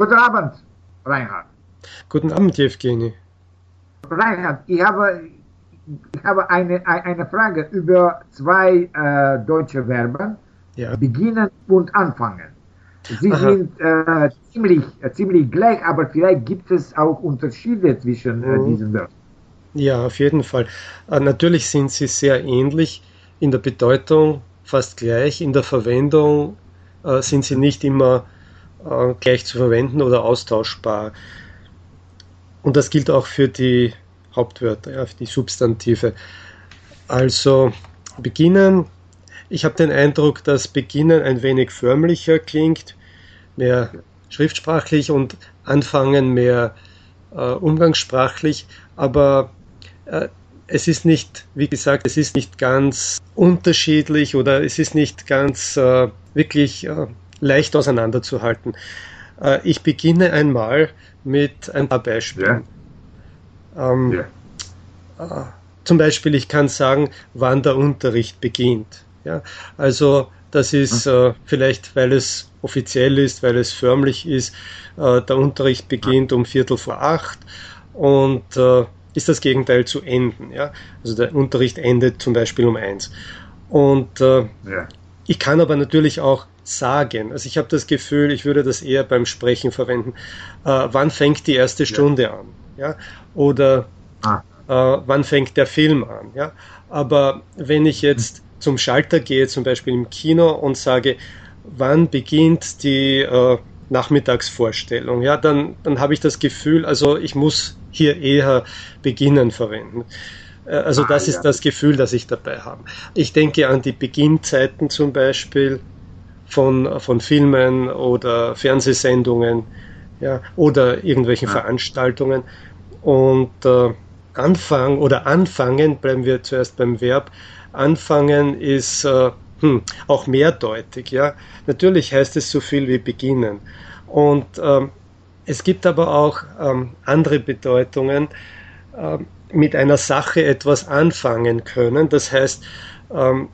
Guten Abend, Reinhard. Guten Abend, Evgeny. Reinhard, ich habe, ich habe eine, eine Frage über zwei äh, deutsche Verben. Ja. Beginnen und anfangen. Sie Aha. sind äh, ziemlich, äh, ziemlich gleich, aber vielleicht gibt es auch Unterschiede zwischen äh, mhm. diesen Wörtern. Ja, auf jeden Fall. Äh, natürlich sind sie sehr ähnlich in der Bedeutung, fast gleich. In der Verwendung äh, sind sie nicht immer äh, gleich zu verwenden oder austauschbar. Und das gilt auch für die Hauptwörter, ja, für die Substantive. Also beginnen, ich habe den Eindruck, dass beginnen ein wenig förmlicher klingt, mehr schriftsprachlich und anfangen mehr äh, umgangssprachlich, aber äh, es ist nicht, wie gesagt, es ist nicht ganz unterschiedlich oder es ist nicht ganz äh, wirklich äh, leicht auseinanderzuhalten. Äh, ich beginne einmal mit ein paar Beispielen. Ja. Ähm, ja. Äh, zum Beispiel, ich kann sagen, wann der Unterricht beginnt. Ja? Also das ist hm. äh, vielleicht, weil es offiziell ist, weil es förmlich ist. Äh, der Unterricht beginnt um Viertel vor acht und äh, ist das Gegenteil zu enden. Ja? Also der Unterricht endet zum Beispiel um eins. Und äh, ja. ich kann aber natürlich auch sagen. Also ich habe das Gefühl, ich würde das eher beim Sprechen verwenden. Äh, wann fängt die erste Stunde ja. an? Ja? Oder ah. äh, wann fängt der Film an? Ja? Aber wenn ich jetzt zum Schalter gehe, zum Beispiel im Kino und sage, wann beginnt die äh, Nachmittagsvorstellung, ja, dann, dann habe ich das Gefühl, also ich muss hier eher beginnen verwenden. Äh, also das ah, ist das Gefühl, das ich dabei habe. Ich denke an die Beginnzeiten zum Beispiel von, von Filmen oder Fernsehsendungen ja, oder irgendwelchen ja. Veranstaltungen. Und äh, Anfang oder anfangen, bleiben wir zuerst beim Verb, anfangen ist äh, hm, auch mehrdeutig. Ja? Natürlich heißt es so viel wie beginnen. Und ähm, es gibt aber auch ähm, andere Bedeutungen, äh, mit einer Sache etwas anfangen können. Das heißt, ähm,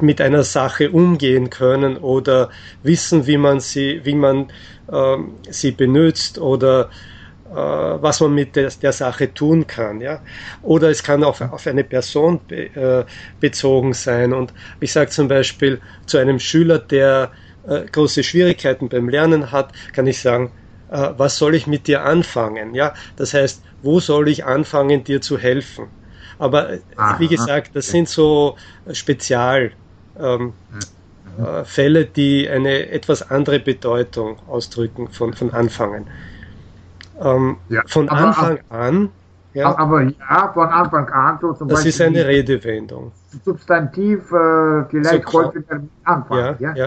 mit einer Sache umgehen können oder wissen, wie man sie, wie man ähm, sie benutzt oder äh, was man mit der, der, Sache tun kann. Ja? Oder es kann auch auf eine Person be, äh, bezogen sein. Und ich sage zum Beispiel zu einem Schüler, der äh, große Schwierigkeiten beim Lernen hat, kann ich sagen, äh, was soll ich mit dir anfangen? Ja? Das heißt, wo soll ich anfangen, dir zu helfen? Aber äh, Aha. wie gesagt, das sind so Spezialfälle, ähm, mhm. äh, die eine etwas andere Bedeutung ausdrücken von, von Anfangen. Ähm, ja, von aber, Anfang an. Ja, aber ja, von Anfang an so zum Das Beispiel ist eine Redewendung. Substantiv äh, vielleicht so, häufiger Anfang. Ja, ja, ja.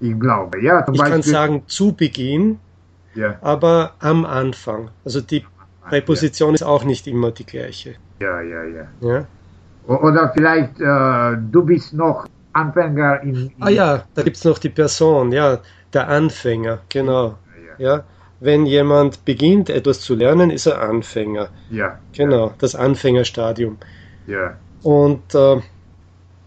Ich glaube, ja. ich Beispiel, kann sagen zu Beginn, aber am Anfang. Also die Präposition ist auch nicht immer die gleiche. Ja, ja, ja. ja? Oder vielleicht äh, du bist noch Anfänger in, in Ah ja, da gibt es noch die Person, ja, der Anfänger, genau. Ja, ja. Wenn jemand beginnt, etwas zu lernen, ist er Anfänger. Ja. Genau, das Anfängerstadium. Ja. Und äh,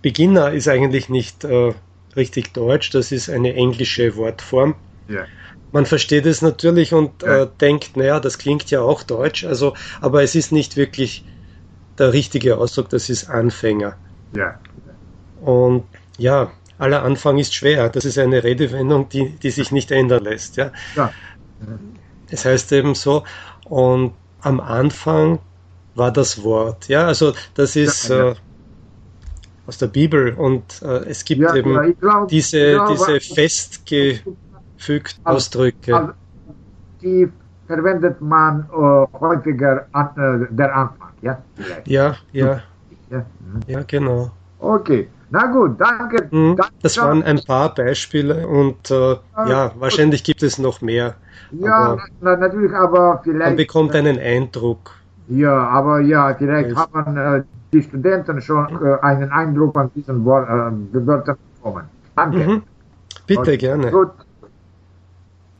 Beginner ist eigentlich nicht äh, richtig deutsch, das ist eine englische Wortform. Ja. Man versteht es natürlich und ja. äh, denkt, naja, das klingt ja auch deutsch, also, aber es ist nicht wirklich der richtige Ausdruck, das ist Anfänger. Ja. Und ja, aller Anfang ist schwer. Das ist eine Redewendung, die, die sich nicht ändern lässt. Ja. ja. Es heißt eben so, und am Anfang war das Wort. Ja, also das ist ja, ja. Äh, aus der Bibel und äh, es gibt ja, eben glaub, diese, glaub, diese festgefügten Ausdrücke. Die verwendet man äh, häufiger an, äh, der Anfang, ja? Ja, ja. Ja, ja genau. Okay. Na gut, danke. Mhm, das waren ein paar Beispiele und äh, ja, wahrscheinlich gibt es noch mehr. Ja, na, natürlich, aber vielleicht. Man bekommt einen Eindruck. Ja, aber ja, vielleicht hat man äh, die Studenten schon äh, einen Eindruck von diesen äh, Wörtern bekommen. Danke. Mhm. Bitte, okay. gerne. Gut.